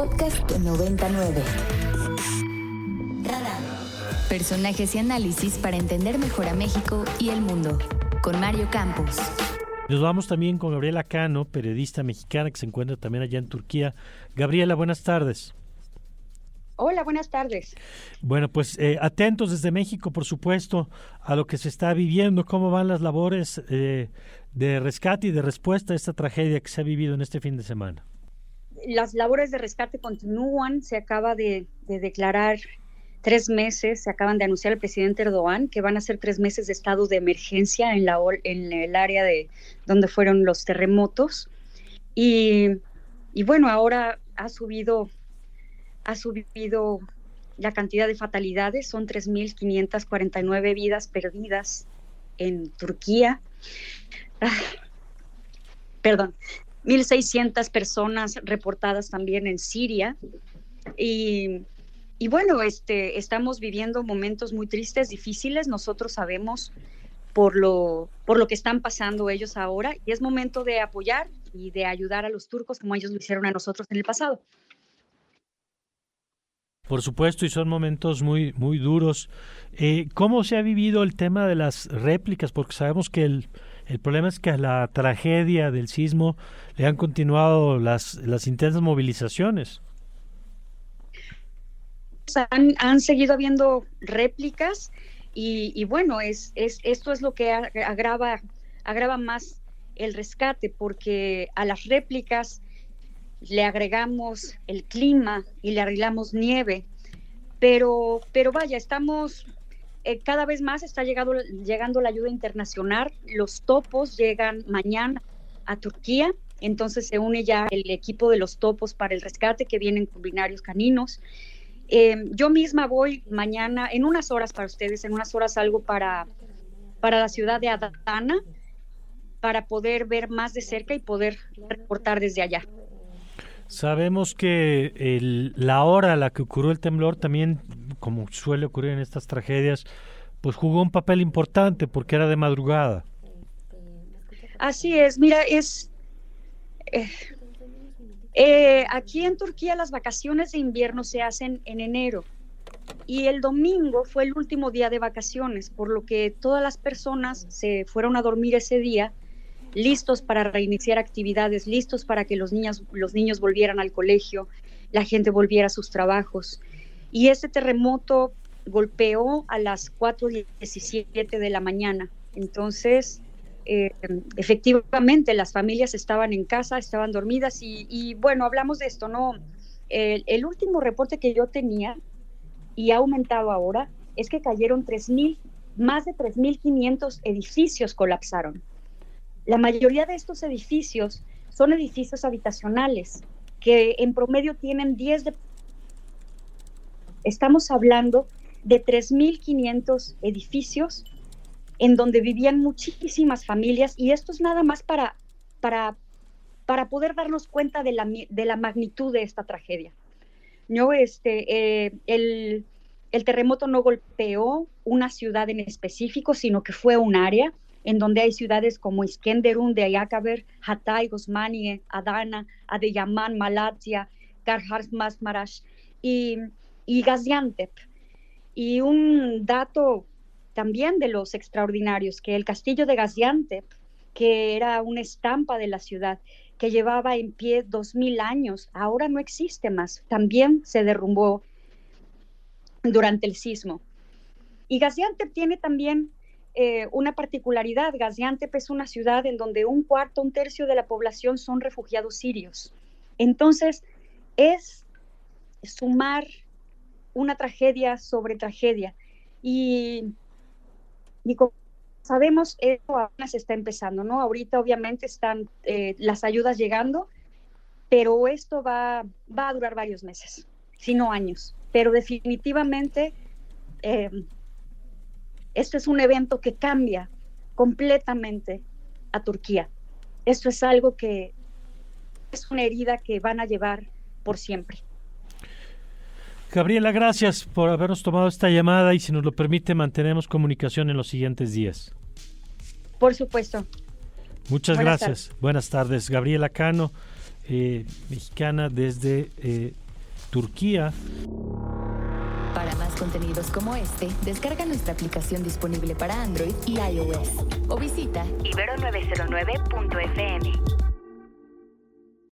Podcast 99. Personajes y análisis para entender mejor a México y el mundo. Con Mario Campos. Nos vamos también con Gabriela Cano, periodista mexicana que se encuentra también allá en Turquía. Gabriela, buenas tardes. Hola, buenas tardes. Bueno, pues eh, atentos desde México, por supuesto, a lo que se está viviendo, cómo van las labores eh, de rescate y de respuesta a esta tragedia que se ha vivido en este fin de semana. Las labores de rescate continúan, se acaba de, declarar tres meses, se acaban de anunciar el presidente Erdogan que van a ser tres meses de estado de emergencia en, la, en el área de donde fueron los terremotos. Y, bueno, ahora ha subido ha subido la cantidad de fatalidades, son 3.549 vidas perdidas en Turquía. Ah, perdón, 1.600 personas reportadas también en Siria. Y, y, bueno, este, estamos viviendo momentos muy tristes, difíciles. Nosotros sabemos por lo, por lo que están pasando ellos ahora y es momento de apoyar y de ayudar a los turcos como ellos lo hicieron a nosotros en el pasado. Por supuesto, y son momentos muy, muy duros. Eh, ¿Cómo se ha vivido el tema de las réplicas? Porque sabemos que el, el problema es que a la tragedia del sismo le han continuado las, las intensas movilizaciones. Han, han seguido habiendo réplicas y, y bueno, es, es, esto es lo que agrava, agrava más el rescate, porque a las réplicas le agregamos el clima y le arreglamos nieve, pero, pero vaya, estamos, eh, cada vez más está llegando, llegando la ayuda internacional, los topos llegan mañana a Turquía, entonces se une ya el equipo de los topos para el rescate que vienen con binarios caninos. Eh, yo misma voy mañana, en unas horas para ustedes, en unas horas salgo para, para la ciudad de Adana, para poder ver más de cerca y poder reportar desde allá. Sabemos que el, la hora a la que ocurrió el temblor también, como suele ocurrir en estas tragedias, pues jugó un papel importante porque era de madrugada. Así es, mira, es... Eh, eh, aquí en Turquía las vacaciones de invierno se hacen en enero y el domingo fue el último día de vacaciones, por lo que todas las personas se fueron a dormir ese día listos para reiniciar actividades, listos para que los niños, los niños volvieran al colegio, la gente volviera a sus trabajos. Y este terremoto golpeó a las 4.17 de la mañana. Entonces, eh, efectivamente, las familias estaban en casa, estaban dormidas y, bueno, hablamos de esto, ¿no? El, último reporte que yo tenía, y ha aumentado ahora, es que cayeron 3.000, más de 3.500 edificios colapsaron. La mayoría de estos edificios son edificios habitacionales que en promedio tienen 10 de... Estamos hablando de 3.500 edificios en donde vivían muchísimas familias y esto es nada más para, para, para poder darnos cuenta de la, de la magnitud de esta tragedia. ¿No? Este, eh, el, el terremoto no golpeó una ciudad en específico, sino que fue un área en donde hay ciudades como Iskenderun de Ayakaber, Hatay, Osmanie, Adana, Adeyaman, Malatya, Karhars y, y Gaziantep. Y un dato también de los extraordinarios, que el castillo de Gaziantep, que era una estampa de la ciudad, que llevaba en pie dos mil años, ahora no existe más, también se derrumbó durante el sismo. Y Gaziantep tiene también eh, una particularidad. Gaziantep es una ciudad en donde un cuarto, un tercio de la población son refugiados sirios. Entonces, es sumar una tragedia sobre tragedia. Y, como sabemos, esto apenas está empezando, ¿no? Ahorita obviamente están eh, las ayudas llegando, pero esto va, va a durar varios meses, si no años. Pero definitivamente eh, esto es un evento que cambia completamente a Turquía. Esto es algo que es una herida que van a llevar por siempre. Gabriela, gracias por habernos tomado esta llamada y si nos lo permite mantenemos comunicación en los siguientes días. Por supuesto. Muchas gracias. Buenas tardes. Gabriela Cano, eh, mexicana desde eh, Turquía. Para más contenidos como este, descarga nuestra aplicación disponible para Android y iOS o visita ibero909.fm.